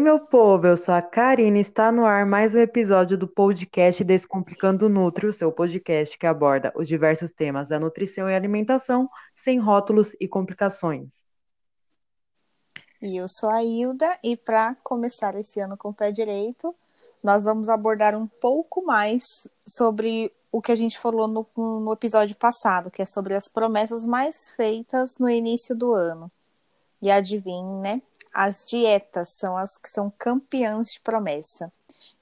meu povo? Eu sou a Karina e está no ar mais um episódio do podcast Descomplicando Nutri, o seu podcast que aborda os diversos temas da nutrição e alimentação sem rótulos e complicações. E eu sou a Hilda e para começar esse ano com o pé direito, nós vamos abordar um pouco mais sobre o que a gente falou no, no episódio passado, que é sobre as promessas mais feitas no início do ano. E adivinhe, né? As dietas são as que são campeãs de promessa.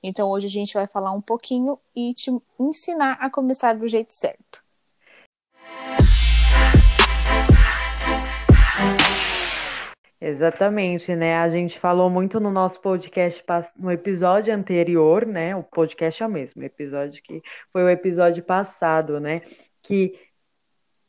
Então hoje a gente vai falar um pouquinho e te ensinar a começar do jeito certo. Exatamente, né? A gente falou muito no nosso podcast no episódio anterior, né? O podcast é o mesmo, episódio que foi o episódio passado, né? Que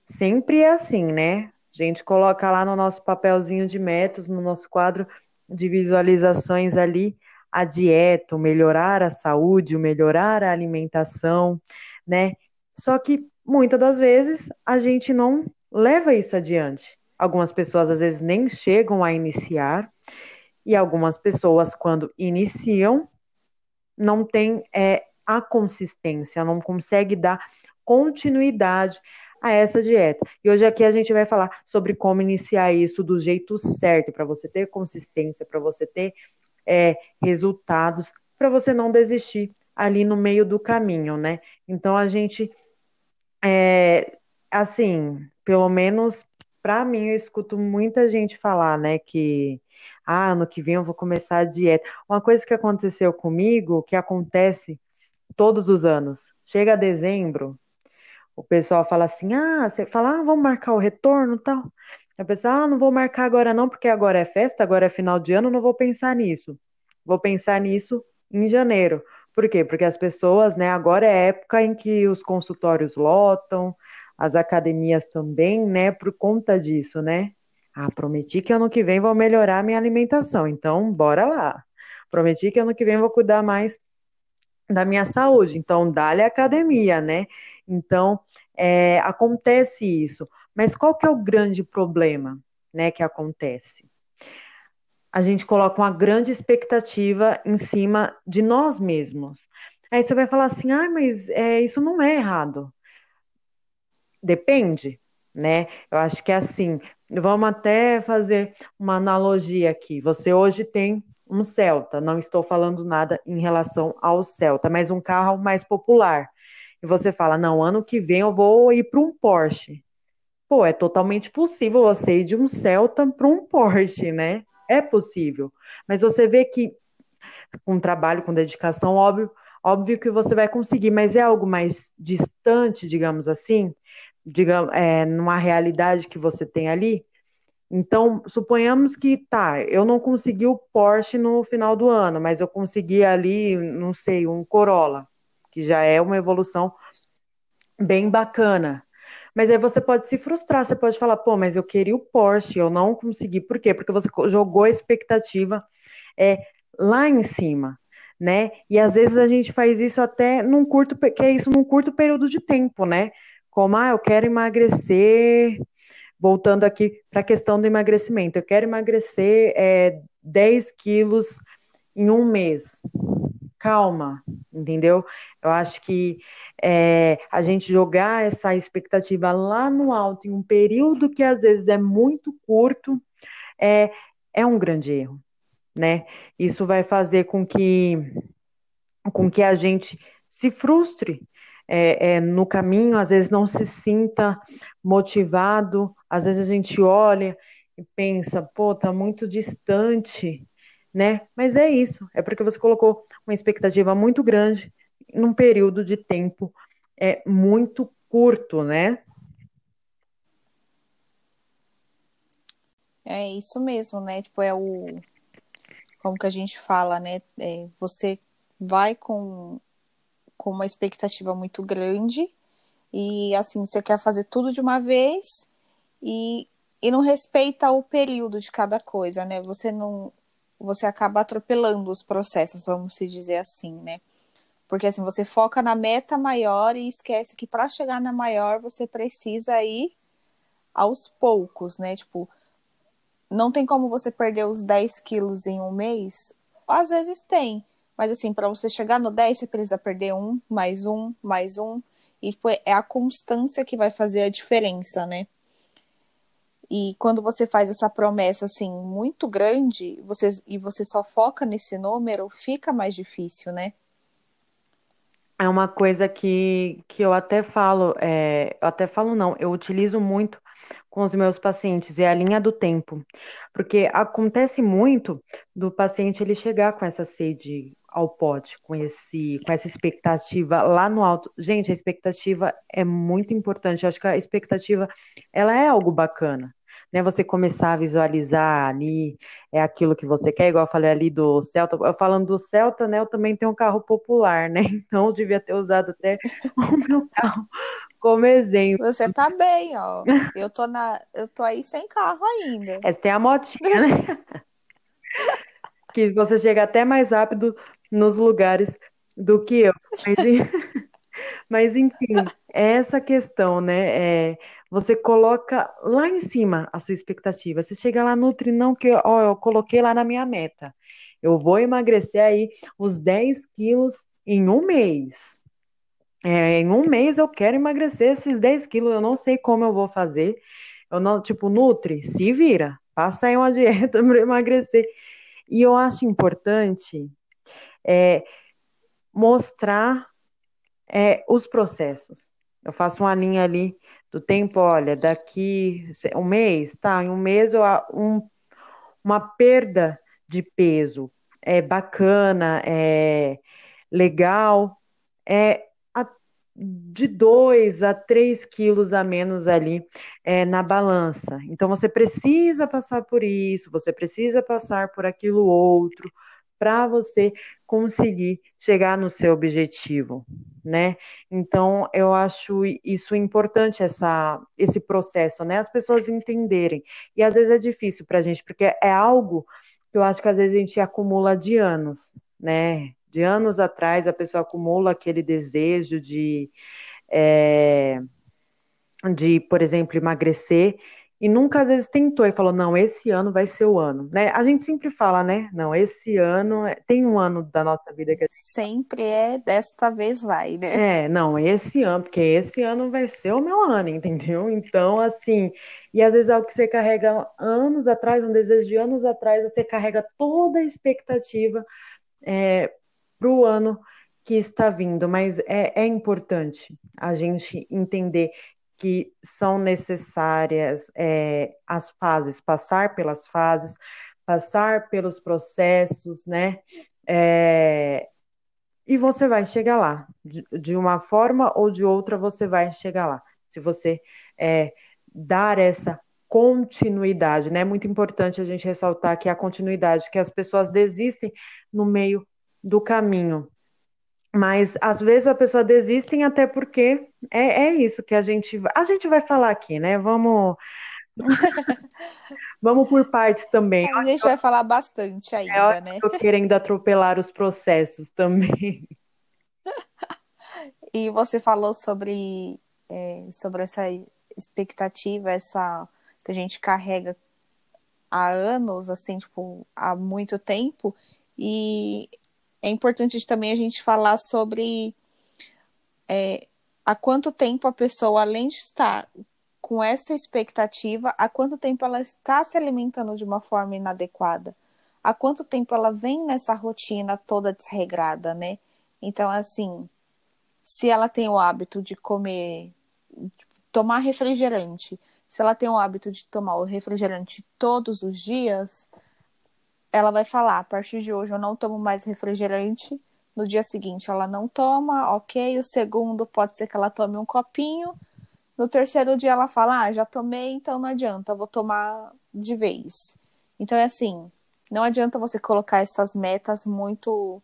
sempre é assim, né? A gente coloca lá no nosso papelzinho de métodos, no nosso quadro de visualizações ali, a dieta, melhorar a saúde, melhorar a alimentação, né? Só que muitas das vezes a gente não leva isso adiante. Algumas pessoas às vezes nem chegam a iniciar, e algumas pessoas, quando iniciam, não tem é, a consistência, não consegue dar continuidade a essa dieta. E hoje aqui a gente vai falar sobre como iniciar isso do jeito certo, para você ter consistência, para você ter é, resultados, para você não desistir ali no meio do caminho, né? Então a gente, é, assim, pelo menos para mim, eu escuto muita gente falar, né, que ah, ano que vem eu vou começar a dieta. Uma coisa que aconteceu comigo, que acontece todos os anos, chega dezembro, o pessoal fala assim: ah, você fala, ah, vamos marcar o retorno e tal. A pessoa, ah, não vou marcar agora não, porque agora é festa, agora é final de ano, não vou pensar nisso. Vou pensar nisso em janeiro. Por quê? Porque as pessoas, né, agora é época em que os consultórios lotam, as academias também, né, por conta disso, né? Ah, prometi que ano que vem vou melhorar minha alimentação, então bora lá. Prometi que ano que vem vou cuidar mais da minha saúde, então dá-lhe academia, né? Então, é, acontece isso. Mas qual que é o grande problema, né, que acontece? A gente coloca uma grande expectativa em cima de nós mesmos. Aí você vai falar assim, ah, mas é, isso não é errado. Depende, né? Eu acho que é assim. Vamos até fazer uma analogia aqui. Você hoje tem um Celta, não estou falando nada em relação ao Celta, mas um carro mais popular e você fala, não, ano que vem eu vou ir para um Porsche. Pô, é totalmente possível você ir de um Celta para um Porsche, né? É possível. Mas você vê que com trabalho, com dedicação, óbvio, óbvio que você vai conseguir, mas é algo mais distante, digamos assim, digamos, é, numa realidade que você tem ali. Então, suponhamos que tá, eu não consegui o Porsche no final do ano, mas eu consegui ali, não sei, um Corolla que já é uma evolução bem bacana. Mas aí você pode se frustrar, você pode falar, pô, mas eu queria o Porsche, eu não consegui. Por quê? Porque você jogou a expectativa é, lá em cima, né? E às vezes a gente faz isso até num curto, que é isso num curto período de tempo, né? Como, ah, eu quero emagrecer, voltando aqui para a questão do emagrecimento, eu quero emagrecer é, 10 quilos em um mês calma, entendeu? Eu acho que é, a gente jogar essa expectativa lá no alto em um período que às vezes é muito curto é, é um grande erro, né? Isso vai fazer com que, com que a gente se frustre é, é, no caminho, às vezes não se sinta motivado, às vezes a gente olha e pensa, pô, tá muito distante né? Mas é isso, é porque você colocou uma expectativa muito grande num período de tempo é muito curto, né? É isso mesmo, né? Tipo, é o. Como que a gente fala, né? É, você vai com, com uma expectativa muito grande e, assim, você quer fazer tudo de uma vez e, e não respeita o período de cada coisa, né? Você não, você acaba atropelando os processos, vamos se dizer assim, né? Porque assim, você foca na meta maior e esquece que para chegar na maior você precisa ir aos poucos, né? Tipo, não tem como você perder os 10 quilos em um mês às vezes tem. Mas assim, para você chegar no 10, você precisa perder um, mais um, mais um. E tipo, é a constância que vai fazer a diferença, né? E quando você faz essa promessa assim muito grande, você e você só foca nesse número, fica mais difícil, né? É uma coisa que, que eu até falo, é, eu até falo não, eu utilizo muito com os meus pacientes, é a linha do tempo. Porque acontece muito do paciente ele chegar com essa sede ao pote, com esse, com essa expectativa lá no alto. Gente, a expectativa é muito importante. Eu acho que a expectativa ela é algo bacana né? Você começar a visualizar ali é aquilo que você quer, igual eu falei ali do Celta. Eu falando do Celta, né? Eu também tenho um carro popular, né? Então eu devia ter usado até o meu carro como exemplo. Você tá bem, ó. Eu tô na, eu tô aí sem carro ainda. É, tem a motinha, né? que você chega até mais rápido nos lugares do que eu. Mas, mas enfim, é essa questão, né? É, você coloca lá em cima a sua expectativa. Você chega lá no trinão que ó, eu coloquei lá na minha meta. Eu vou emagrecer aí os 10 quilos em um mês. É, em um mês eu quero emagrecer esses 10 quilos. Eu não sei como eu vou fazer. Eu não, tipo, Nutri, se vira. Passa aí uma dieta para emagrecer. E eu acho importante é, mostrar é, os processos. Eu faço uma linha ali do tempo, olha, daqui um mês, tá? Em um mês eu, um, uma perda de peso é bacana, é legal, é de 2 a 3 quilos a menos ali é, na balança. Então você precisa passar por isso, você precisa passar por aquilo outro para você conseguir chegar no seu objetivo, né? Então eu acho isso importante essa esse processo, né? As pessoas entenderem e às vezes é difícil para a gente porque é algo que eu acho que às vezes a gente acumula de anos, né? De anos atrás a pessoa acumula aquele desejo de é, de, por exemplo, emagrecer e nunca às vezes tentou e falou, não, esse ano vai ser o ano, né? A gente sempre fala, né? Não, esse ano é, tem um ano da nossa vida que sempre é desta vez vai, né? É, não, esse ano, porque esse ano vai ser o meu ano, entendeu? Então, assim, e às vezes é o que você carrega anos atrás, um desejo de anos atrás, você carrega toda a expectativa é, para o ano que está vindo, mas é, é importante a gente entender que são necessárias é, as fases, passar pelas fases, passar pelos processos, né? É, e você vai chegar lá. De, de, uma forma ou de outra, você vai chegar lá. Se você é, dar essa continuidade, né? É muito importante a gente ressaltar que a continuidade, que as pessoas desistem no meio do caminho. Mas às vezes a pessoa desiste até porque é, é isso que a gente a gente vai falar aqui, né? Vamos vamos por partes também. A gente vai falar bastante ainda, é, né? Tô querendo atropelar os processos também. E você falou sobre é, sobre essa expectativa, essa que a gente carrega há anos, assim, tipo, há muito tempo. E é importante também a gente falar sobre é, há quanto tempo a pessoa, além de estar com essa expectativa, há quanto tempo ela está se alimentando de uma forma inadequada, há quanto tempo ela vem nessa rotina toda desregrada, né? Então, assim, se ela tem o hábito de comer, de tomar refrigerante, se ela tem o hábito de tomar o refrigerante todos os dias, ela vai falar: a partir de hoje eu não tomo mais refrigerante. No dia seguinte ela não toma, ok. O segundo pode ser que ela tome um copinho. No terceiro dia ela fala: ah, já tomei, então não adianta, vou tomar de vez. Então é assim: não adianta você colocar essas metas muito.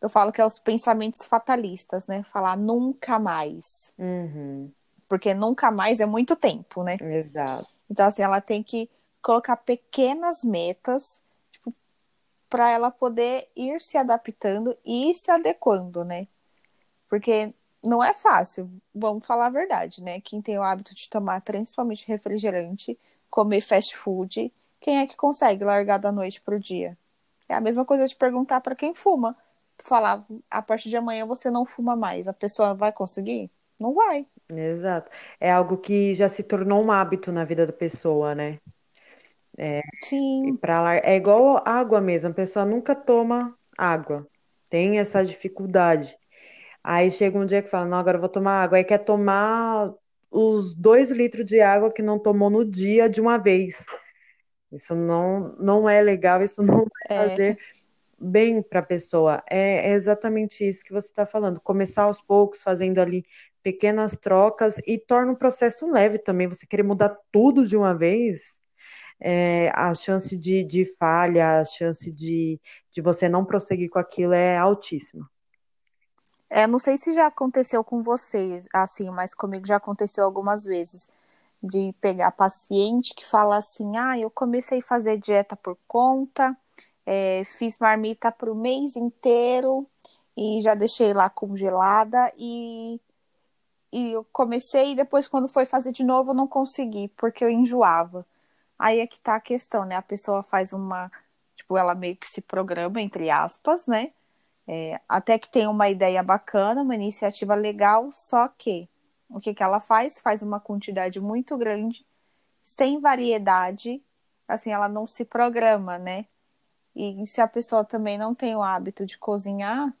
Eu falo que é os pensamentos fatalistas, né? Falar nunca mais. Uhum. Porque nunca mais é muito tempo, né? Exato. Então, assim, ela tem que colocar pequenas metas para ela poder ir se adaptando e se adequando, né? Porque não é fácil, vamos falar a verdade, né? Quem tem o hábito de tomar principalmente refrigerante, comer fast food, quem é que consegue largar da noite pro dia? É a mesma coisa de perguntar para quem fuma. Falar, a partir de amanhã você não fuma mais. A pessoa vai conseguir? Não vai. Exato. É algo que já se tornou um hábito na vida da pessoa, né? É, Sim. Pra, é igual água mesmo, a pessoa nunca toma água, tem essa dificuldade. Aí chega um dia que fala, não, agora eu vou tomar água, aí quer tomar os dois litros de água que não tomou no dia de uma vez. Isso não, não é legal, isso não vai É. fazer bem para a pessoa. É, é exatamente isso que você está falando. Começar aos poucos, fazendo ali pequenas trocas e torna o processo leve também. Você querer mudar tudo de uma vez, é, a chance de, de falha, a chance de, de você não prosseguir com aquilo é altíssima. É, não sei se já aconteceu com vocês, assim, mas comigo já aconteceu algumas vezes de pegar paciente que fala assim, ah, eu comecei a fazer dieta por conta, é, fiz marmita para o mês inteiro e já deixei lá congelada e, e eu comecei e depois quando foi fazer de novo eu não consegui, porque eu enjoava. Aí é que tá a questão, né? A pessoa faz uma, tipo, ela meio que se programa, entre aspas, né? É, até que tem uma ideia bacana, uma iniciativa legal, só que o que, que ela faz? Faz uma quantidade muito grande, sem variedade, assim, ela não se programa, né? E se a pessoa também não tem o hábito de cozinhar,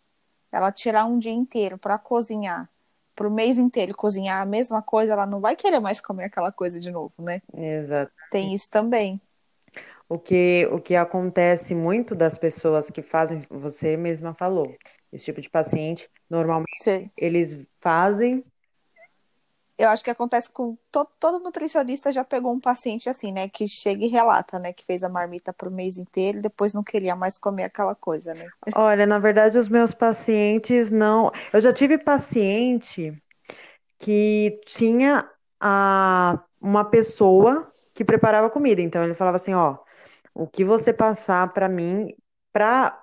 ela tirar um dia inteiro para cozinhar, para o mês inteiro cozinhar a mesma coisa, ela não vai querer mais comer aquela coisa de novo, né? Exato. Tem isso também. O que, o que acontece muito das pessoas que fazem, você mesma falou, esse tipo de paciente, normalmente Cê- eles fazem, Eu acho que acontece com to- todo nutricionista já pegou um paciente assim, né? Que chega e relata, né? Que fez a marmita pro mês inteiro e depois não queria mais comer aquela coisa, né? olha, na verdade os meus pacientes não, eu já tive paciente que tinha a, uma pessoa que preparava comida, então ele falava assim, ó, o que você passar para mim, para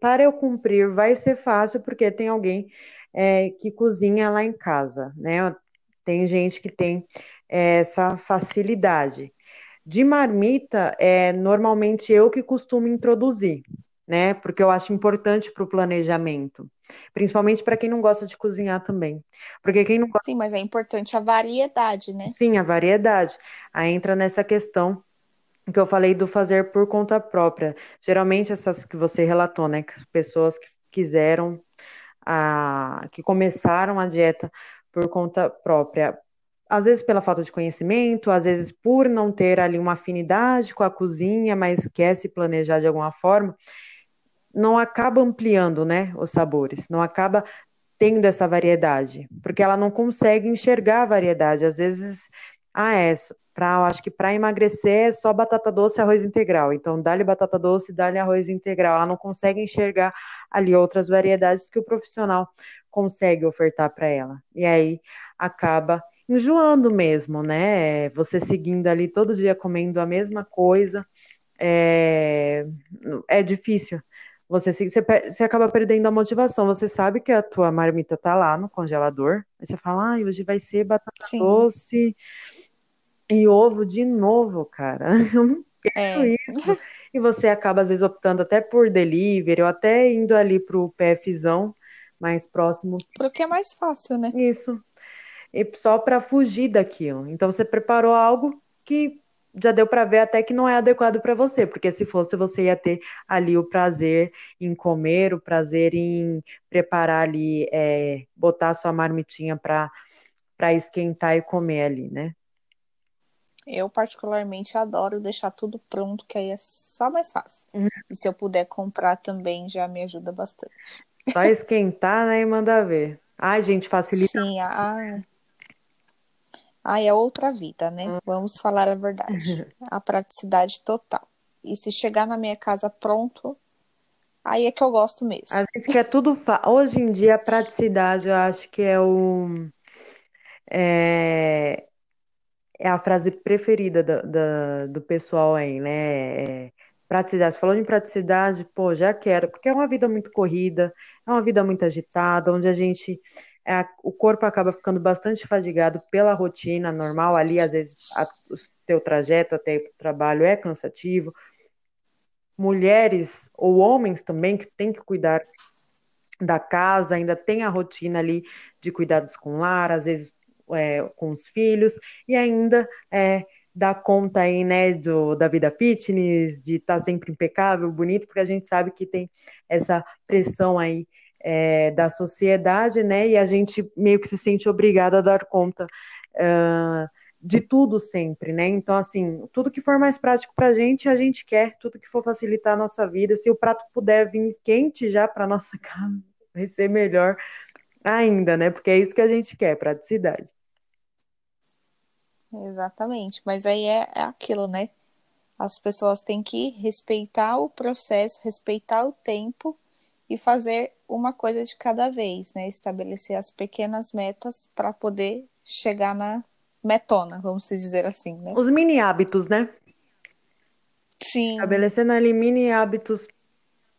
para eu cumprir, vai ser fácil, porque tem alguém é, que cozinha lá em casa, né? Tem gente que tem é, essa facilidade. De marmita, é normalmente eu que costumo introduzir, né? Porque eu acho importante para o planejamento, principalmente para quem não gosta de cozinhar também. Porque quem não gosta, Sim, mas é importante a variedade, né? sim, a variedade. Aí entra nessa questão que eu falei do fazer por conta própria. Geralmente essas que você relatou, né? Que pessoas que quiseram, a, que começaram a dieta por conta própria. Às vezes pela falta de conhecimento, às vezes por não ter ali uma afinidade com a cozinha, mas quer se planejar de alguma forma, não acaba ampliando, né, os sabores, não acaba tendo essa variedade, porque ela não consegue enxergar a variedade. Às vezes, ah, é, pra, eu acho que para emagrecer é só batata doce e arroz integral. Então, dá-lhe batata doce, dá-lhe arroz integral. Ela não consegue enxergar ali outras variedades que o profissional consegue ofertar para ela. E aí acaba enjoando mesmo, né? Você seguindo ali todo dia comendo a mesma coisa, é, é difícil. Você, você, você acaba perdendo a motivação. Você sabe que a tua marmita tá lá no congelador. Aí você fala, ah, hoje vai ser batata Sim. doce e ovo de novo, cara. Eu não quero É. isso. E você acaba, às vezes, optando até por delivery ou até indo ali pro PFzão mais próximo. Porque é mais fácil, né? Isso. E só para fugir daquilo. Então você preparou algo que já deu para ver até que não é adequado para você, porque se fosse você ia ter ali o prazer em comer, o prazer em preparar ali, é, botar sua marmitinha para para esquentar e comer ali, né? Eu, particularmente, adoro deixar tudo pronto, que aí é só mais fácil. Uhum. E se eu puder comprar também, já me ajuda bastante. Só esquentar, né, e mandar ver. Ai, gente, facilita. Sim, a... Ah, é outra vida, né? Vamos falar a verdade. A praticidade total. E se chegar na minha casa pronto, aí é que eu gosto mesmo. A gente quer tudo. Fa... Hoje em dia, a praticidade, eu acho que é o. É, é a frase preferida do, do, do pessoal aí, né? É praticidade. Falando em praticidade, pô, já quero, porque é uma vida muito corrida, é uma vida muito agitada, onde a gente. É, o corpo acaba ficando bastante fadigado pela rotina normal, ali, às vezes, a, o teu trajeto até o trabalho é cansativo. mulheres ou homens também que têm que cuidar da casa, ainda tem a rotina ali de cuidados com o lar, às vezes é, com os filhos, e ainda é, dar conta aí, né, do, da vida fitness, de estar tá sempre impecável, bonito, porque a gente sabe que tem essa pressão aí é, da sociedade, né, e a gente meio que se sente obrigada a dar conta uh, de tudo sempre, né? Então, assim, tudo que for mais prático para a gente, a gente quer, tudo que for facilitar a nossa vida. Se o prato puder vir quente já para nossa casa, vai ser melhor ainda, né? Porque é isso que a gente quer, praticidade. Exatamente, mas aí é, é aquilo, né? As pessoas têm que respeitar o processo, respeitar o tempo e fazer uma coisa de cada vez, né? Estabelecer as pequenas metas para poder chegar na metona, vamos dizer assim, né? Os mini hábitos, né? Sim. Estabelecendo ali mini hábitos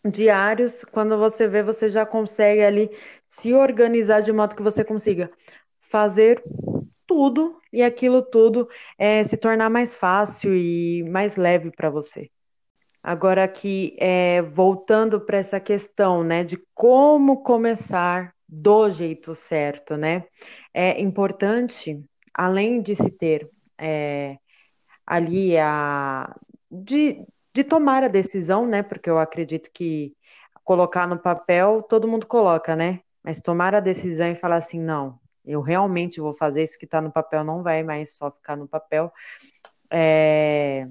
diários, quando você vê, você já consegue ali se organizar de modo que você consiga fazer tudo e aquilo tudo é, se tornar mais fácil e mais leve para você. Agora aqui, é, voltando para essa questão, né, de como começar do jeito certo, né? É importante além de se ter é, ali a de, de tomar a decisão, né? Porque eu acredito que colocar no papel todo mundo coloca, né? Mas tomar a decisão e falar assim, não, eu realmente vou fazer isso que está no papel, não vai mais só ficar no papel. É,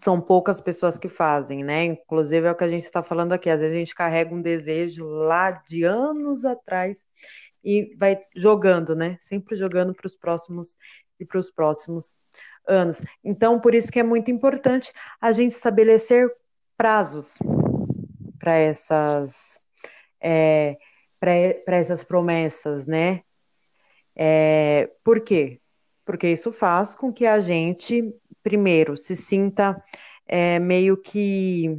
são poucas pessoas que fazem, né? Inclusive é o que a gente está falando aqui. Às vezes a gente carrega um desejo lá de anos atrás e vai jogando, né? Sempre jogando para os próximos e para os próximos anos. Então, por isso que é muito importante a gente estabelecer prazos para essas é, para essas promessas, né? É, por quê? Porque isso faz com que a gente, primeiro, se sinta é, meio que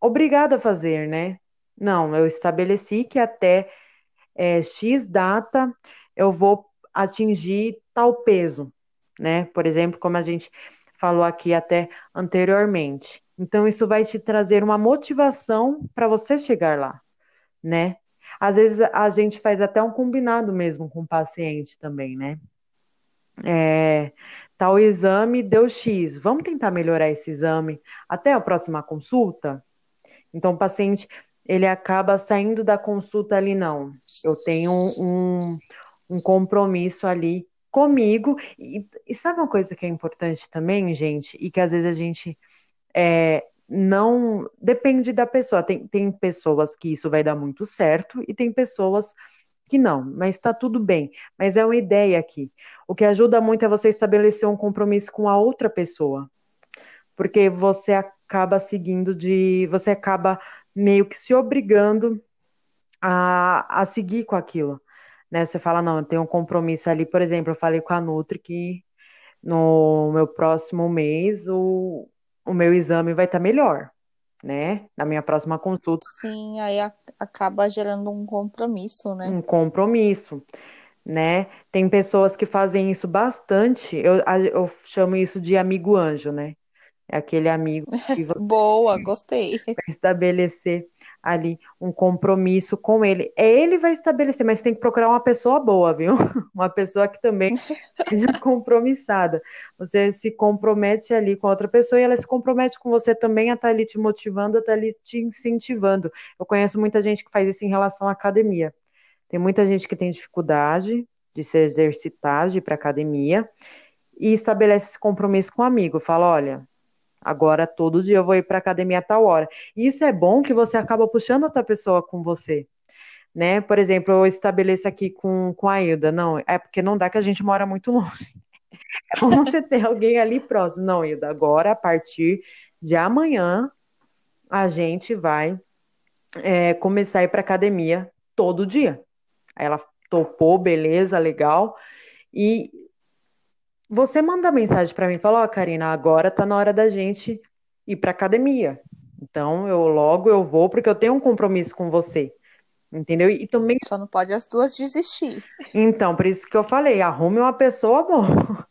obrigado a fazer, né? Não, eu estabeleci que até é, X data eu vou atingir tal peso, né? Por exemplo, como a gente falou aqui até anteriormente. Então, isso vai te trazer uma motivação para você chegar lá, né? Às vezes a gente faz até um combinado mesmo com o paciente também, né? É, tal exame deu X, vamos tentar melhorar esse exame até a próxima consulta? Então, o paciente ele acaba saindo da consulta ali, não. Eu tenho um, um compromisso ali comigo. E, e, sabe uma coisa que é importante também, gente, e que às vezes a gente é, não. Depende da pessoa. Tem, tem pessoas que isso vai dar muito certo e tem pessoas que não, mas está tudo bem. Mas é uma ideia aqui. O que ajuda muito é você estabelecer um compromisso com a outra pessoa. Porque você acaba seguindo de. Você acaba meio que se obrigando a, a seguir com aquilo. Né? Você fala, não, eu tenho um compromisso ali, por exemplo, eu falei com a Nutri que no meu próximo mês o, o meu exame vai estar tá melhor, né? Na minha próxima consulta. Sim, aí a, acaba gerando um compromisso, né? Um compromisso, né? Tem pessoas que fazem isso bastante, eu, eu chamo isso de amigo anjo, né? É aquele amigo que você Boa, gostei. vai estabelecer ali um compromisso com ele. É ele vai estabelecer, mas tem que procurar uma pessoa boa, viu? Uma pessoa que também seja compromissada. Você se compromete ali com outra pessoa e ela se compromete com você também a estar tá ali te motivando, a estar tá ali te incentivando. Eu conheço muita gente que faz isso em relação à academia. Tem muita gente que tem dificuldade de se exercitar, de ir para academia e estabelece esse compromisso com o amigo. Fala, olha, Agora, todo dia eu vou ir para academia a tal hora. E isso é bom que você acaba puxando outra pessoa com você. Né? Por exemplo, eu estabeleço aqui com, com a Hilda. Não, é porque não dá que a gente mora muito longe. É bom você ter alguém ali próximo. Não, Hilda, agora, a partir de amanhã, a gente vai é, começar a ir para academia todo dia. Aí ela topou, beleza, legal. E você manda mensagem para mim e fala, ó, oh, Karina, agora tá na hora da gente ir para academia. Então, eu logo eu vou porque eu tenho um compromisso com você. Entendeu? E também só não pode as duas desistir. Então, por isso que eu falei, arrume uma pessoa boa.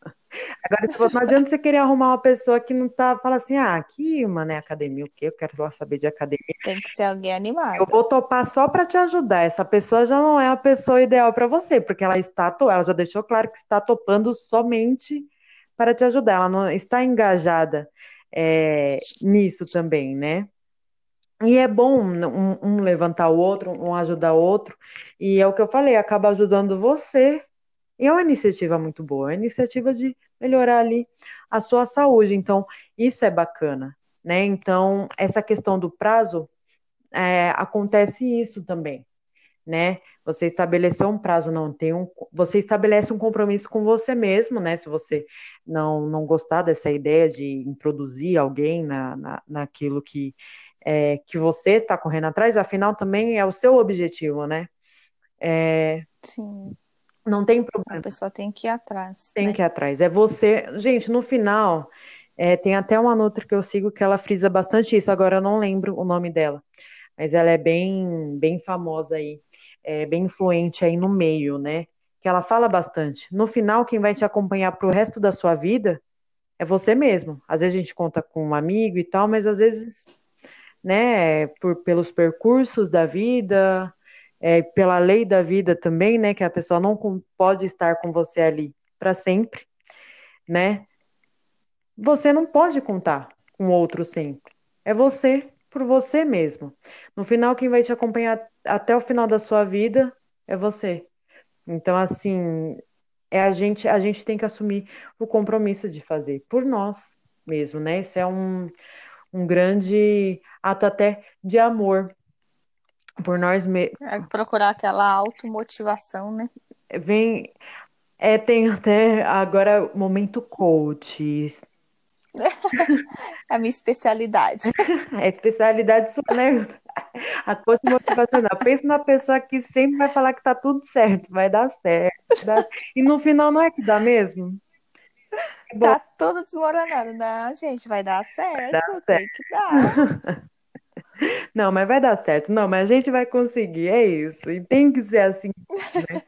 Agora, não adianta você querer arrumar uma pessoa que não tá, fala assim, ah, aqui, mano, é academia, o quê? Eu quero lá saber de academia. Tem que ser alguém animado. Eu vou topar só para te ajudar. Essa pessoa já não é a pessoa ideal para você, porque ela está, ela já deixou claro que está topando somente para te ajudar. Ela não está engajada é, nisso também, né? E é bom um, um, levantar o outro, um ajudar o outro. E é o que eu falei, acaba ajudando você. E é uma iniciativa muito boa, é uma iniciativa de melhorar ali a sua saúde. Então, isso é bacana, né? Então, essa questão do prazo, é, acontece isso também, né? Você estabeleceu um prazo, não tem um, você estabelece um compromisso com você mesmo, né? Se você não, não gostar dessa ideia de introduzir alguém na, na, naquilo que é, que você está correndo atrás, afinal também é o seu objetivo, né? É, Sim. Não tem problema. A pessoa tem que ir atrás. Tem né? que ir atrás. É você. Gente, no final, é, tem até uma Nutra que eu sigo que ela frisa bastante isso. Agora eu não lembro o nome dela. Mas ela é bem, bem famosa aí. É, bem influente aí no meio, né? Que ela fala bastante. No final, quem vai te acompanhar pro resto da sua vida é você mesmo. Às vezes a gente conta com um amigo e tal, mas às vezes né, por, pelos percursos da vida, é, pela lei da vida também, né, que a pessoa não pode estar com você ali para sempre, né? Você não pode contar com outro sempre. É você por você mesmo. No final, quem vai te acompanhar até o final da sua vida é você. Então, assim, é a gente, a gente tem que assumir o compromisso de fazer por nós mesmo, né? Isso é um, um grande ato até de amor por nós mesmos. É procurar aquela automotivação, né? Vem, é, tem até agora momento coach. é a minha especialidade. É a especialidade sua, né? A coach motivacional. Pensa na pessoa que sempre vai falar que tá tudo certo, vai dar certo. Dá... E no final não é que dá mesmo? Tá tudo desmoronando. Não, gente, vai dar certo. Vai dar certo. Tem que dar. Não, mas vai dar certo. Não, mas a gente vai conseguir, é isso. E tem que ser assim, né?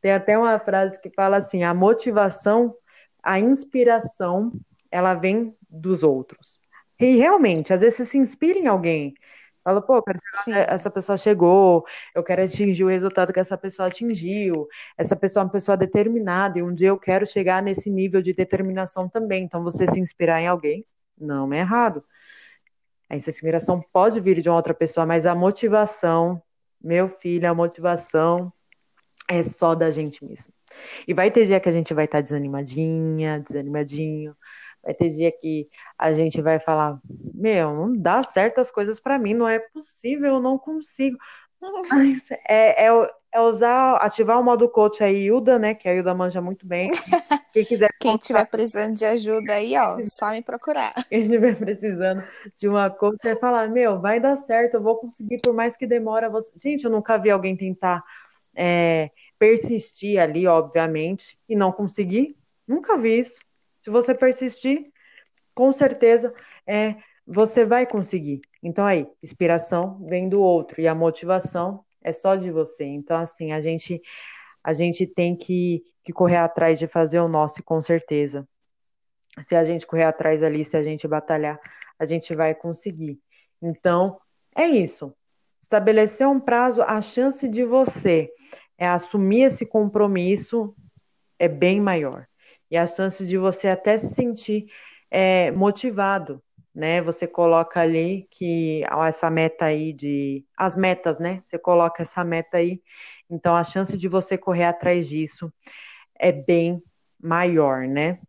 Tem até uma frase que fala assim: a motivação, a inspiração, ela vem dos outros. E realmente, às vezes você se inspira em alguém. Fala, pô, essa pessoa chegou, eu quero atingir o resultado que essa pessoa atingiu. Essa pessoa é uma pessoa determinada e um dia eu quero chegar nesse nível de determinação também. Então, você se inspirar em alguém não é errado. Essa inspiração pode vir de uma outra pessoa, mas a motivação, meu filho, a motivação é só da gente mesmo. E vai ter dia que a gente vai estar desanimadinha, desanimadinho, Vai ter dia que a gente vai falar: Meu, não dá certas coisas para mim, não é possível, eu não consigo. É, é, é, usar, ativar o modo coach aí, Hilda, né? Que a Hilda manja muito bem. Quem quiser. Quem tiver precisando de ajuda aí, ó, só me procurar. Quem estiver precisando de uma coach, é falar: Meu, vai dar certo, eu vou conseguir, por mais que demora. Você... Gente, eu nunca vi alguém tentar é, persistir ali, obviamente, e não conseguir. Nunca vi isso. Se você persistir, com certeza é, você vai conseguir. Então aí, inspiração vem do outro e a motivação é só de você. Então assim, a gente a gente tem que, que correr atrás de fazer o nosso, com certeza. Se a gente correr atrás ali, se a gente batalhar, a gente vai conseguir. Então, é isso. Estabelecer um prazo, a chance de você é assumir esse compromisso é bem maior e a chance de você até se sentir é, motivado, né? Você coloca ali que essa meta aí de as metas, né? Você coloca essa meta aí, então a chance de você correr atrás disso é bem maior, né?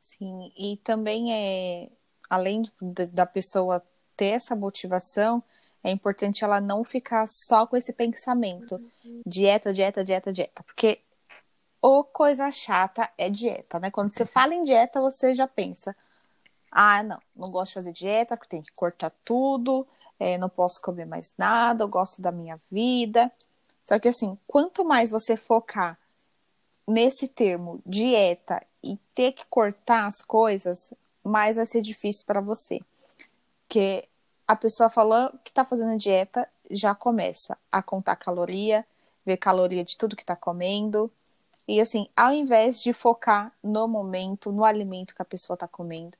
Sim, e também é além da pessoa ter essa motivação, é importante ela não ficar só com esse pensamento. Dieta, dieta, dieta, dieta. Porque ou coisa chata é dieta, né? Quando você fala em dieta, você já pensa: ah, não, não gosto de fazer dieta, porque tem que cortar tudo, é, não posso comer mais nada, eu gosto da minha vida. Só que assim, quanto mais você focar nesse termo dieta e ter que cortar as coisas, mais vai ser difícil para você. Porque a pessoa falou que está fazendo dieta já começa a contar caloria, ver caloria de tudo que está comendo. E assim, ao invés de focar no momento, no alimento que a pessoa está comendo.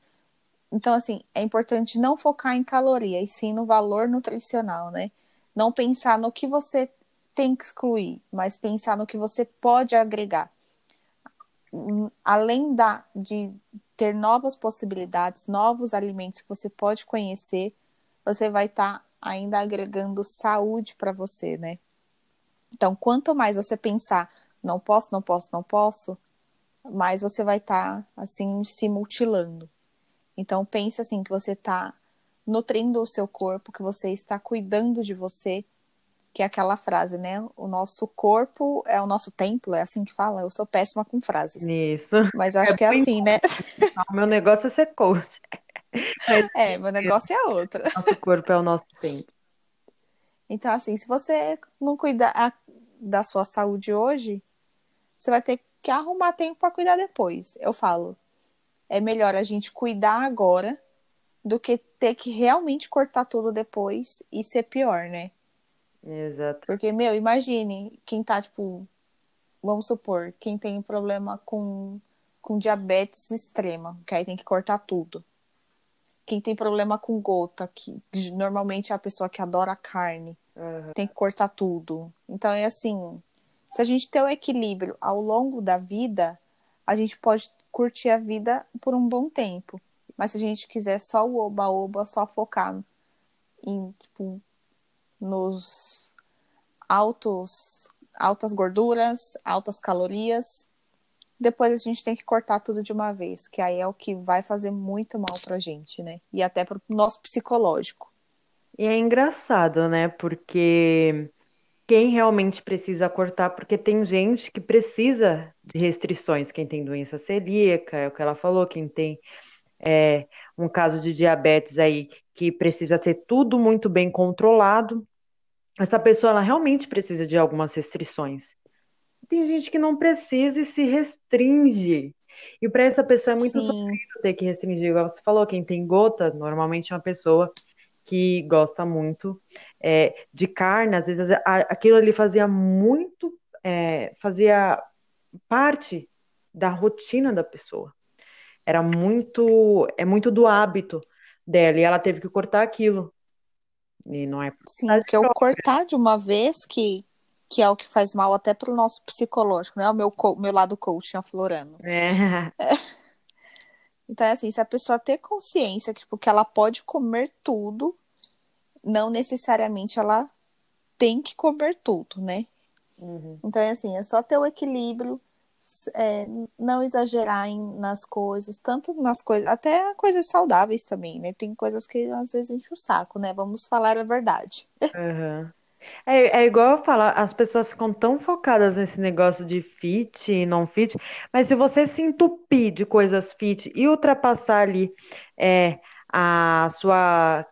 Então, assim, é importante não focar em caloria, e sim no valor nutricional, né? Não pensar no que você tem que excluir, mas pensar no que você pode agregar. Além da, de ter novas possibilidades, novos alimentos que você pode conhecer, você vai estar tá ainda agregando saúde para você, né? Então, quanto mais você pensar, não posso, não posso, não posso, mais você vai estar, tá, assim, se mutilando. Então, pense assim, que você está nutrindo o seu corpo, que você está cuidando de você, que é aquela frase, né? O nosso corpo é o nosso templo, é assim que fala? Eu sou péssima com frases. Isso. Mas eu acho é que é assim, né? O meu negócio é ser coach. É, meu negócio é outro. Nosso corpo é o nosso templo. Então, assim, se você não cuidar da sua saúde hoje, você vai ter que arrumar tempo para cuidar depois. Eu falo, é melhor a gente cuidar agora do que ter que realmente cortar tudo depois e ser pior, né? Exato. Porque, meu, imagine quem tá, tipo, vamos supor, quem tem problema com, com diabetes extrema, que aí tem que cortar tudo. Quem tem problema com gota, que normalmente é a pessoa que adora carne, uhum. tem que cortar tudo. Então é assim, se a gente ter o equilíbrio ao longo da vida, a gente pode curtir a vida por um bom tempo. Mas se a gente quiser só o oba-oba, só focar em, tipo, nos altos, altas gorduras, altas calorias, depois a gente tem que cortar tudo de uma vez, que aí é o que vai fazer muito mal pra gente, né? E até pro nosso psicológico. E é engraçado, né? Porque quem realmente precisa cortar, porque tem gente que precisa de restrições, quem tem doença celíaca, é o que ela falou, quem tem é, um caso de diabetes aí que precisa ter tudo muito bem controlado. Essa pessoa ela realmente precisa de algumas restrições. Tem gente que não precisa e se restringe. E para essa pessoa é muito Sim. sofrido ter que restringir. Igual você falou, quem tem gota, normalmente é uma pessoa que gosta muito é, de carne, às vezes aquilo ali fazia muito, é, fazia parte da rotina da pessoa. Era muito, é muito do hábito dela, e ela teve que cortar aquilo. E não é Sim, porque eu cortar de uma vez que, que é o que faz mal até para o nosso psicológico, né? O meu, meu lado coaching aflorando. É. Então, é assim, se a pessoa ter consciência que, tipo, que ela pode comer tudo, não necessariamente ela tem que comer tudo, né? Uhum. Então, é assim, é só ter o equilíbrio, é, não exagerar em, nas coisas, tanto nas coisas, até coisas saudáveis também, né? Tem coisas que às vezes enche o saco, né? Vamos falar a verdade. Uhum. É, é igual eu falar, as pessoas ficam tão focadas nesse negócio de fit e não fit, mas se você se entupir de coisas fit e ultrapassar ali é, a sua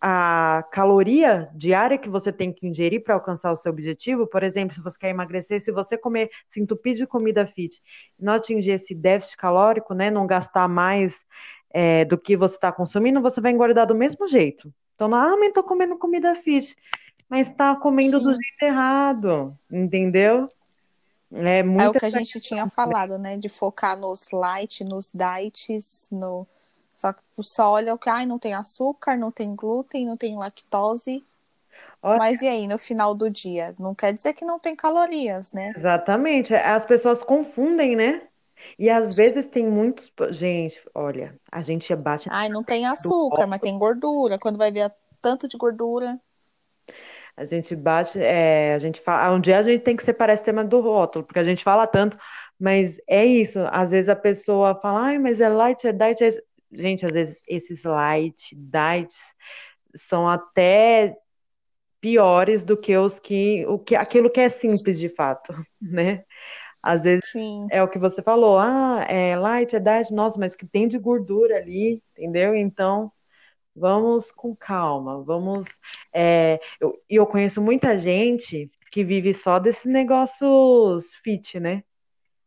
a caloria diária que você tem que ingerir para alcançar o seu objetivo, por exemplo, se você quer emagrecer, se você comer, se entupir de comida fit, não atingir esse déficit calórico, né, não gastar mais é, do que você está consumindo, você vai engordar do mesmo jeito. Então, não, ah, mas estou comendo comida fit mas está comendo Sim. do jeito errado, entendeu? É, muito é o que a gente tinha falado, né? De focar nos light, nos diets, no... só que só olha o que, ai, não tem açúcar, não tem glúten, não tem lactose. Olha... Mas e aí, no final do dia? Não quer dizer que não tem calorias, né? Exatamente. As pessoas confundem, né? E às vezes tem muitos. Gente, olha, a gente bate. Ai, não tem açúcar, mas tem gordura. Quando vai ver tanto de gordura. A gente bate, é, a gente fala, um dia a gente tem que separar esse tema do rótulo, porque a gente fala tanto, mas é isso. Às vezes a pessoa fala, ai, mas é light, é diet. É... Gente, às vezes esses light, diets são até piores do que os que, o que aquilo que é simples de fato, né? Às vezes Sim. é o que você falou, ah, é light, é diet, nossa, mas que tem de gordura ali, entendeu? Então, Vamos com calma, vamos. É, eu, eu conheço muita gente que vive só desses negócios fit, né?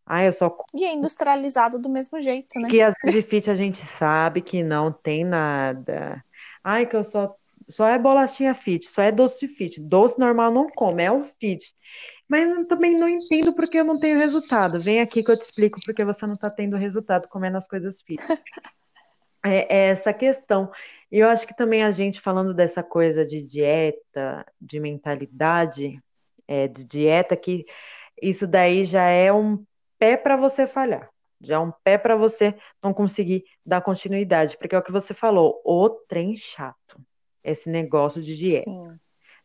Ah, eu só. E é industrializado do mesmo jeito, né? Que as de fit a gente sabe que não tem nada. Ai, que eu só só é bolachinha fit, só é doce fit. Doce normal não come, é o fit. Mas eu também não entendo porque eu não tenho resultado. Vem aqui que eu te explico porque você não está tendo resultado comendo as coisas fit. é, é essa questão. E eu acho que também a gente falando dessa coisa de dieta, de mentalidade, é, de dieta, que isso daí já é um pé para você falhar. Já é um pé para você não conseguir dar continuidade, porque é o que você falou, o trem chato, esse negócio de dieta. Sim.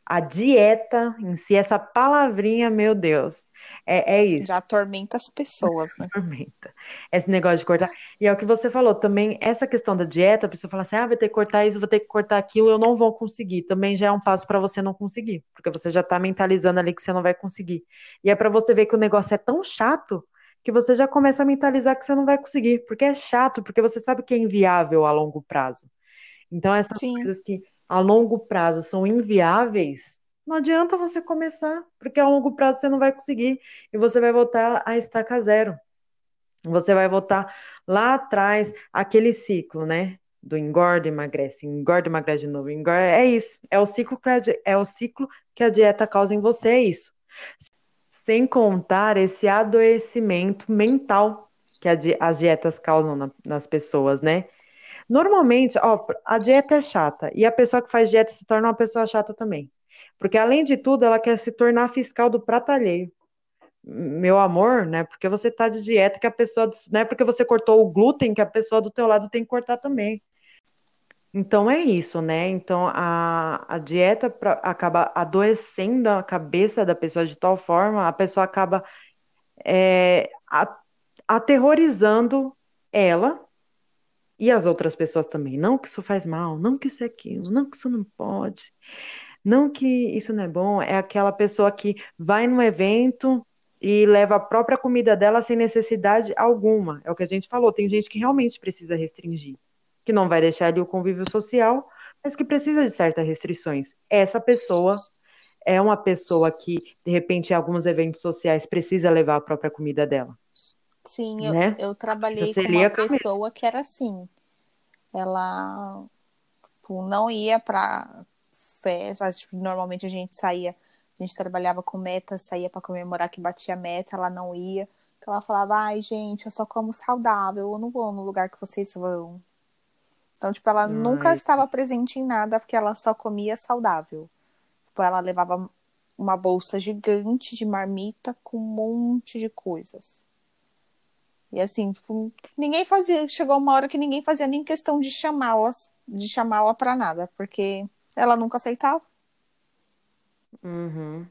A dieta em si, essa palavrinha, meu Deus, é, é isso. Já atormenta as pessoas, né? Atormenta. Esse negócio de cortar. E é o que você falou também, essa questão da dieta, a pessoa fala assim: ah, vou ter que cortar isso, vou ter que cortar aquilo, eu não vou conseguir. Também já é um passo para você não conseguir, porque você já está mentalizando ali que você não vai conseguir. E é para você ver que o negócio é tão chato que você já começa a mentalizar que você não vai conseguir, porque é chato, porque você sabe que é inviável a longo prazo. Então, essas Sim. coisas que a longo prazo são inviáveis, não adianta você começar, porque a longo prazo você não vai conseguir e você vai voltar a estaca zero. Você vai voltar lá atrás, aquele ciclo, né? Do engorda, emagrece, engorda, emagrece de novo, engorda. É isso. É o ciclo que a, é o ciclo que a dieta causa em você, é isso. Sem contar esse adoecimento mental que a, as dietas causam na, nas pessoas, né? Normalmente, ó, a dieta é chata e a pessoa que faz dieta se torna uma pessoa chata também. Porque, além de tudo, ela quer se tornar fiscal do prato alheio. Meu amor, né? Porque você tá de dieta que a pessoa. Não é porque você cortou o glúten que a pessoa do teu lado tem que cortar também. Então é isso, né? Então a, a dieta pra, acaba adoecendo a cabeça da pessoa de tal forma, a pessoa acaba é, a, aterrorizando ela e as outras pessoas também. Não que isso faz mal, não que isso é aquilo, não que isso não pode. Não que isso não é bom, é aquela pessoa que vai num evento e leva a própria comida dela sem necessidade alguma. É o que a gente falou. Tem gente que realmente precisa restringir, que não vai deixar ali o convívio social, mas que precisa de certas restrições. Essa pessoa é uma pessoa que, de repente, em alguns eventos sociais, precisa levar a própria comida dela. Sim, né? eu, eu trabalhei com uma pessoa que era assim. Ela tipo, não ia para tipo, normalmente a gente saía, a gente trabalhava com meta, saía para comemorar que batia meta, ela não ia. Então ela falava, ai, gente, eu só como saudável, eu não vou no lugar que vocês vão. Então, tipo, ela ai. nunca estava presente em nada porque ela só comia saudável. Tipo, ela levava uma bolsa gigante de marmita com um monte de coisas. E assim, tipo, ninguém fazia, chegou uma hora que ninguém fazia nem questão de chamá-las, de chamá-la para nada, porque ela nunca aceitava. Uhum.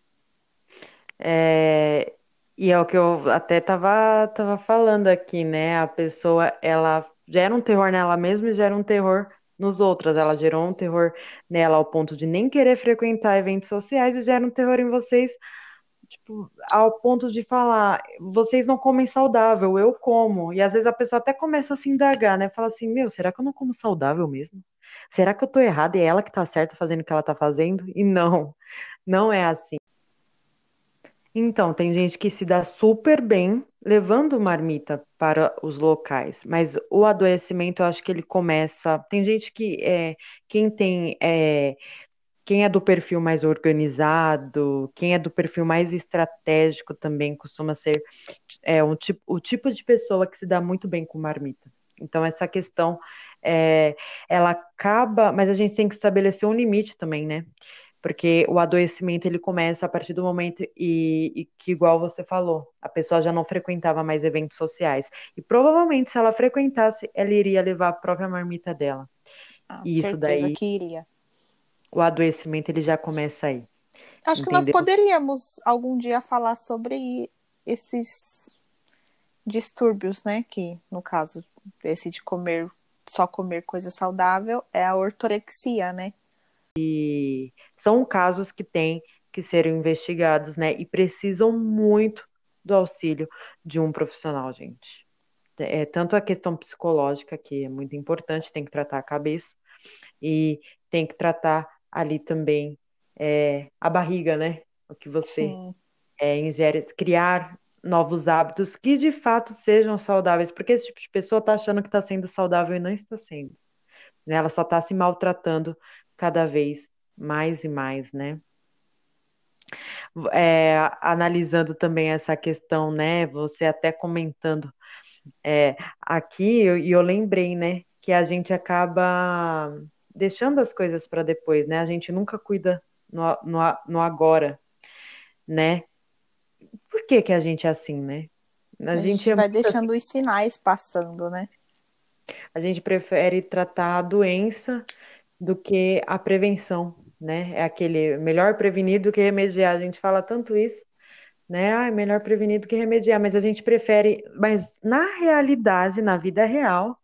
É, e é o que eu até tava, tava falando aqui, né? A pessoa, ela gera um terror nela mesma e gera um terror nos outros. Ela gerou um terror nela ao ponto de nem querer frequentar eventos sociais e gera um terror em vocês, tipo, ao ponto de falar, vocês não comem saudável, eu como. E às vezes a pessoa até começa a se indagar, né? Fala assim, meu, será que eu não como saudável mesmo? Será que eu tô errada e é ela que tá certa fazendo o que ela tá fazendo? E não, não é assim. Então, tem gente que se dá super bem levando marmita para os locais, mas o adoecimento eu acho que ele começa. Tem gente que é quem tem é, quem é do perfil mais organizado, quem é do perfil mais estratégico também costuma ser é, um tipo, o tipo de pessoa que se dá muito bem com marmita. Então, essa questão é, ela acaba, mas a gente tem que estabelecer um limite também, né? Porque o adoecimento ele começa a partir do momento e, e, que, igual você falou, a pessoa já não frequentava mais eventos sociais. E provavelmente, se ela frequentasse, ela iria levar a própria marmita dela. Ah, e isso daí. que iria. O adoecimento ele já começa aí. Acho entendeu? que nós poderíamos algum dia falar sobre esses distúrbios, né? Que, no caso, esse de comer só comer coisa saudável é a ortorexia, né? E são casos que têm que serem investigados, né? E precisam muito do auxílio de um profissional, gente. É, tanto a questão psicológica, que é muito importante, tem que tratar a cabeça, e tem que tratar ali também é, a barriga, né? O que você é, ingere, criar novos hábitos que de fato sejam saudáveis, porque esse tipo de pessoa está achando que está sendo saudável e não está sendo. Né? Ela só está se maltratando cada vez mais e mais, né? É, analisando também essa questão, né? Você até comentando é, aqui, e eu, eu lembrei, né? Que a gente acaba deixando as coisas para depois, né? A gente nunca cuida no, no, no agora, né? Por que, que a gente é assim, né? A, a gente, gente, vai deixando os sinais passando, né? A gente prefere tratar a doença do que a prevenção, né? É aquele melhor prevenir do que remediar. A gente fala tanto isso, né? Ah, é melhor prevenir do que remediar, mas a gente prefere, mas na realidade, na vida real,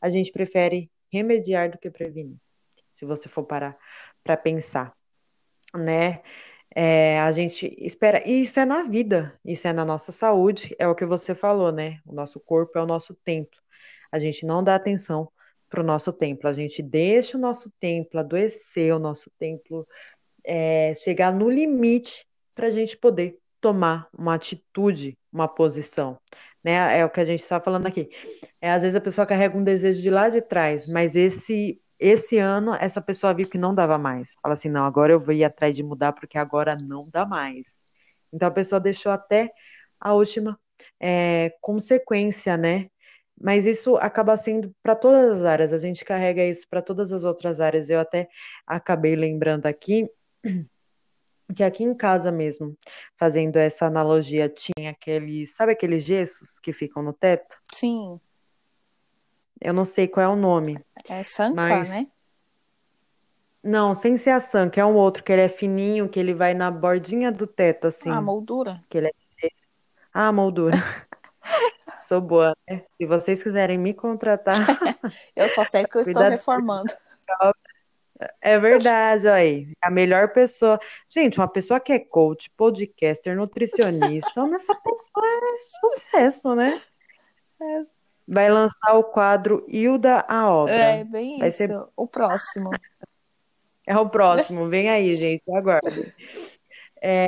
a gente prefere remediar do que prevenir. Se você for parar para pensar, né? É, a gente espera, e isso é na vida, isso é na nossa saúde, é o que você falou, né? O nosso corpo é o nosso templo. A gente não dá atenção para o nosso templo, a gente deixa o nosso templo adoecer, o nosso templo é, chegar no limite para a gente poder tomar uma atitude, uma posição, né? É o que a gente está falando aqui. É, às vezes a pessoa carrega um desejo de lá de trás, mas esse esse ano essa pessoa viu que não dava mais. Fala assim, não, agora eu vou ir atrás de mudar porque agora não dá mais. Então a pessoa deixou até a última é, consequência, né? Mas isso acaba sendo para todas as áreas. A gente carrega isso para todas as outras áreas. Eu até acabei lembrando aqui que aqui em casa mesmo, fazendo essa analogia, tinha aqueles, sabe aqueles gessos que ficam no teto? Sim. Eu não sei qual é o nome. É sanca, mas... né? Não, sem ser a sanca, é um outro que ele é fininho, que ele vai na bordinha do teto, assim. Ah, moldura. Que ele é... Ah, moldura. Sou boa, né? Se vocês quiserem me contratar. eu só sei que eu estou reformando. É verdade, olha aí. A melhor pessoa. Gente, uma pessoa que é coach, podcaster, nutricionista, essa pessoa é sucesso, né? É vai lançar o quadro Hilda a Obra. É, bem vai isso. Ser... O próximo. É o próximo, vem aí, gente, aguarde. É,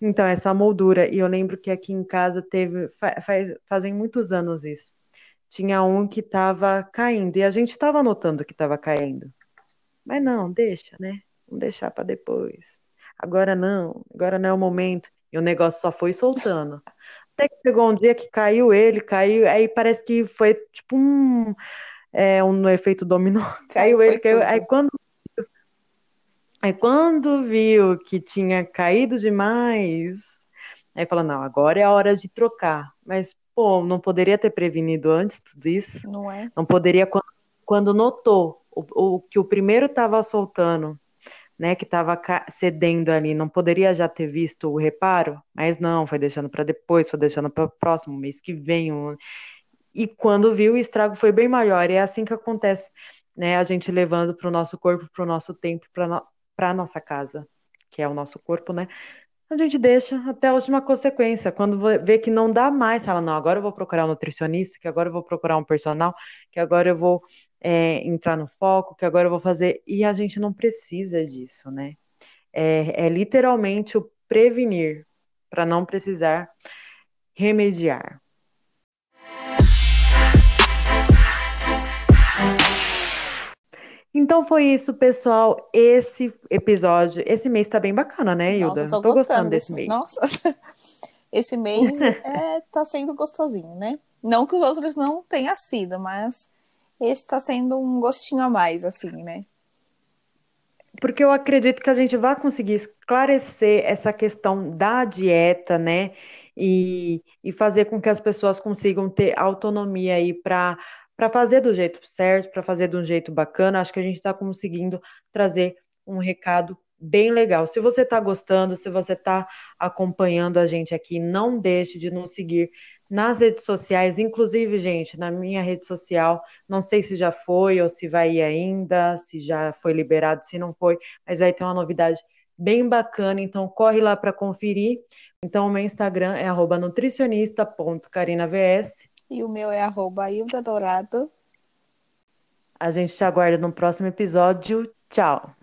então, essa moldura, e eu lembro que aqui em casa teve, faz, fazem muitos anos isso. Tinha um que estava caindo, e a gente estava notando que estava caindo. Mas não, deixa, né? Vamos deixar para depois. Agora não, agora não é o momento. E o negócio só foi soltando. Até que pegou um dia que caiu ele, caiu, aí parece que foi tipo um, é, um efeito dominó. Caiu ele, caiu. Aí quando, aí quando viu que tinha caído demais, aí falou, não, agora é a hora de trocar. Mas, pô, não poderia ter prevenido antes tudo isso? Não é? Não poderia, quando, quando notou o, o que o primeiro estava soltando né, que estava cedendo ali, não poderia já ter visto o reparo, mas não, foi deixando para depois, foi deixando para o próximo mês que vem. Um... E quando viu, o estrago foi bem maior. E é assim que acontece, né? A gente levando para o nosso corpo, para o nosso tempo, para no... a nossa casa, que é o nosso corpo, né? A gente deixa até a última consequência. Quando vê que não dá mais, fala, não, agora eu vou procurar um nutricionista, que agora eu vou procurar um personal, que agora eu vou é, entrar no foco, que agora eu vou fazer. E a gente não precisa disso, né? É, é literalmente o prevenir, para não precisar remediar. Então foi isso, pessoal. Esse episódio, esse mês tá bem bacana, né, Hilda? Nossa, tô, tô gostando, desse mês. Nossa, esse mês é, tá sendo gostosinho, né? Não que os outros não tenham sido, mas esse tá sendo um gostinho a mais, assim, né? Porque eu acredito que a gente vai conseguir esclarecer essa questão da dieta, né? E, e fazer com que as pessoas consigam ter autonomia aí para para fazer do jeito certo, para fazer de um jeito bacana. Acho que a gente está conseguindo trazer um recado bem legal. Se você está gostando, se você está acompanhando a gente aqui, não deixe de nos seguir nas redes sociais, inclusive, gente, na minha rede social, não sei se já foi ou se vai ir ainda, se já foi liberado, se não foi, mas vai ter uma novidade bem bacana, então corre lá para conferir. Então, o meu Instagram é nutricionista.carinavs e o meu é arroba Dourado. A gente te aguarda no próximo episódio. Tchau!